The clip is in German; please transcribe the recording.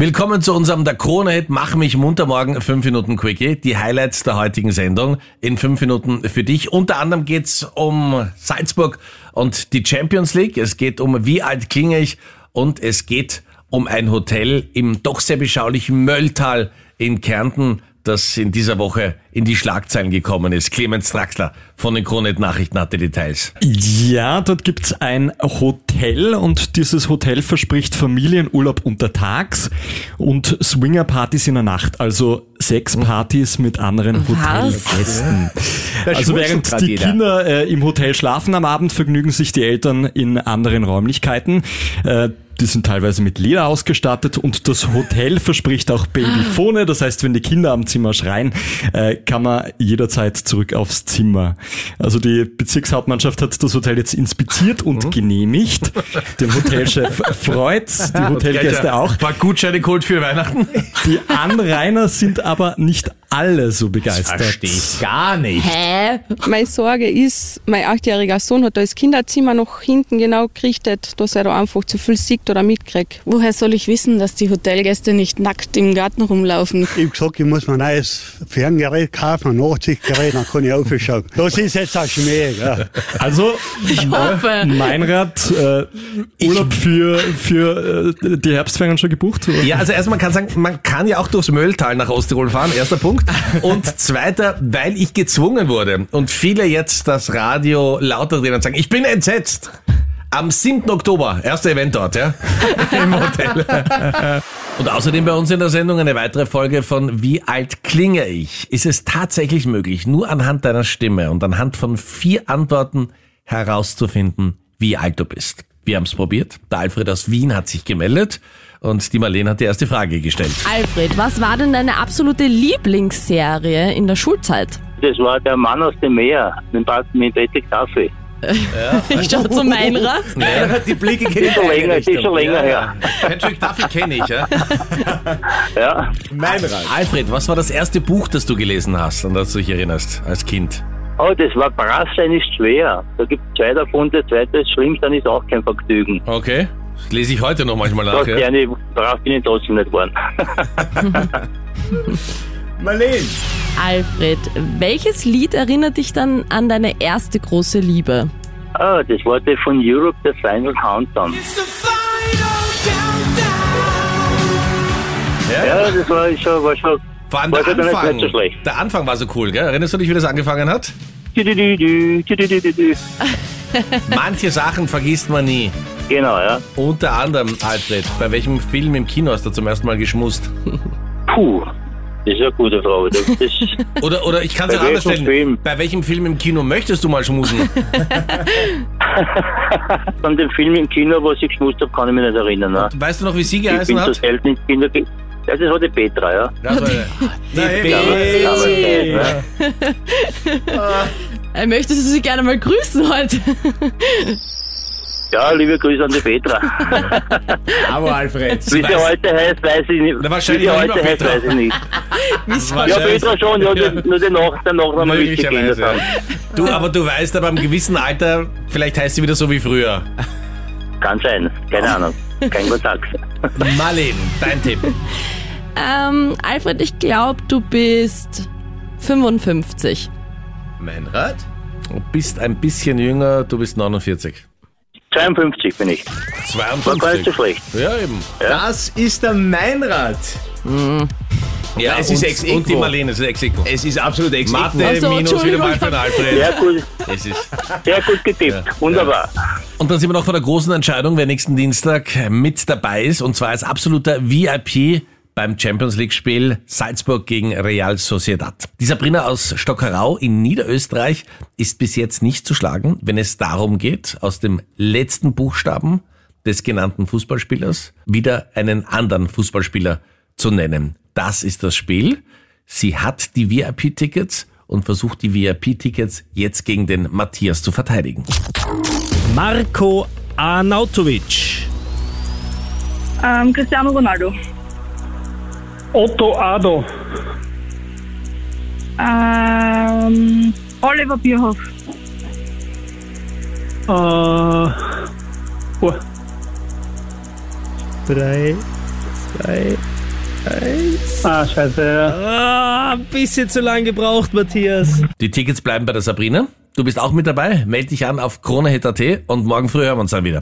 Willkommen zu unserem Der Krone-Hit Mach mich munter morgen 5 Minuten Quickie. Die Highlights der heutigen Sendung in 5 Minuten für dich. Unter anderem geht's um Salzburg und die Champions League. Es geht um Wie alt klinge ich und es geht um ein Hotel im doch sehr beschaulichen Mölltal in Kärnten das in dieser Woche in die Schlagzeilen gekommen ist. Clemens Draxler von den Kronet Nachrichten hatte Details. Ja, dort gibt's ein Hotel und dieses Hotel verspricht Familienurlaub untertags und Swingerpartys in der Nacht, also Sexpartys mit anderen Hotelgästen. Also während die Kinder äh, im Hotel schlafen am Abend, vergnügen sich die Eltern in anderen Räumlichkeiten. Äh, die sind teilweise mit Leder ausgestattet und das Hotel verspricht auch Babyphone. Das heißt, wenn die Kinder am Zimmer schreien, äh, kann man jederzeit zurück aufs Zimmer. Also die Bezirkshauptmannschaft hat das Hotel jetzt inspiziert und mhm. genehmigt. Den Hotelchef freut's, die Hotelgäste auch. War Gutscheine geholt für Weihnachten. Die Anrainer sind aber nicht alle so begeistert. Das verstehe ich gar nicht. Hä? Meine Sorge ist, mein achtjähriger Sohn hat da das Kinderzimmer noch hinten genau gerichtet, dass er da einfach zu viel sieht oder mitkriegt. Woher soll ich wissen, dass die Hotelgäste nicht nackt im Garten rumlaufen? Ich habe gesagt, ich muss mir ein neues Ferngerät kaufen, ein Nachtsichtgerät, dann kann ich aufschauen. Das ist jetzt ein Schmäh. Ja. Also, ich hoffe. Meinrad, äh, Urlaub für, für äh, die Herbstferien schon gebucht? Oder? Ja, also erstmal kann man sagen, man kann ja auch durchs Mölltal nach Osttirol fahren, erster Punkt. Punkt. Und zweiter, weil ich gezwungen wurde und viele jetzt das Radio lauter drehen und sagen, ich bin entsetzt. Am 7. Oktober, erster Event dort, ja, im Hotel. Und außerdem bei uns in der Sendung eine weitere Folge von Wie alt klinge ich? Ist es tatsächlich möglich, nur anhand deiner Stimme und anhand von vier Antworten herauszufinden, wie alt du bist? Wir haben es probiert. Der Alfred aus Wien hat sich gemeldet und die Marlene hat die erste Frage gestellt. Alfred, was war denn deine absolute Lieblingsserie in der Schulzeit? Das war der Mann aus dem Meer mit, mit Patrick Duffy. Ja. Ich schau zu Meinrad. Ja, die Blicke kenne ich schon länger, ist schon länger her. Patrick Duffy kenne ich, ja? ja. Meinrad. Alfred, was war das erste Buch, das du gelesen hast, an das du dich erinnerst, als Kind? Oh, das war Brass sein ist schwer. Da gibt es zwei davon, der zweite ist schlimm, dann ist auch kein Vergnügen. Okay. Das lese ich heute noch manchmal nach. Ja. Gerne, darauf bin ich trotzdem nicht geworden. Marlene. Alfred, welches Lied erinnert dich dann an deine erste große Liebe? Ah, das war der von Europe, der Final Countdown. Ja, ja das war schon, war schon, Vor allem der Anfang, so der Anfang war so cool, gell? Erinnerst du dich, wie das angefangen hat? Manche Sachen vergisst man nie. Genau, ja. Unter anderem, Alfred, bei welchem Film im Kino hast du zum ersten Mal geschmust? Puh, das ist eine gute Frage. Das, oder, oder ich kann es ja anders stellen. Film? Bei welchem Film im Kino möchtest du mal schmusen? An dem Film im Kino, was ich geschmust habe, kann ich mich nicht erinnern. Ne? Weißt du noch, wie sie geheißen ich bin hat? So selten ins Kino ja, das war die Petra, ja. Die, die Petra. Er möchte sie gerne mal grüßen heute. Ja, liebe Grüße an die Petra. Aber Alfred. Wie sie heute heißt, weiß ich nicht. Na, wahrscheinlich Wie sie heute heißt, weiß ich nicht. ja, Petra schon, ja, ja. nur den Nach der Nachname wichtig geändert Du, aber du weißt, aber im gewissen Alter, vielleicht heißt sie wieder so wie früher. Kann sein, keine Ahnung. Kein Kontakt. Marlene, dein Tipp. Ähm, Alfred, ich glaube, du bist 55. Meinrad? Du bist ein bisschen jünger, du bist 49. 52 bin ich. 52? War gar nicht so schlecht. Ja, eben. Ja. Das ist der Meinrad. Mhm. Ja, es ist ex Und die Marlene, es ist ex -Equo. Es ist absolut ex -Equo. Mathe also, minus wieder mal für den Alfred. Sehr gut. Es ist Sehr gut getippt. Ja. Wunderbar. Und dann sind wir noch vor der großen Entscheidung, wer nächsten Dienstag mit dabei ist. Und zwar als absoluter VIP beim Champions League Spiel Salzburg gegen Real Sociedad. Die Sabrina aus Stockerau in Niederösterreich ist bis jetzt nicht zu schlagen, wenn es darum geht, aus dem letzten Buchstaben des genannten Fußballspielers wieder einen anderen Fußballspieler zu nennen. Das ist das Spiel. Sie hat die VIP-Tickets und versucht die VIP-Tickets jetzt gegen den Matthias zu verteidigen. Marco Arnautovic. Ähm, Cristiano Ronaldo. Otto Ado. Ähm, Oliver Bierhoff. Äh, oh. Drei, zwei, eins. Ah, scheiße, ja. Ah, ein bisschen zu lang gebraucht, Matthias. Die Tickets bleiben bei der Sabrina. Du bist auch mit dabei. Meld dich an auf kronehit.at und morgen früh hören wir uns dann wieder.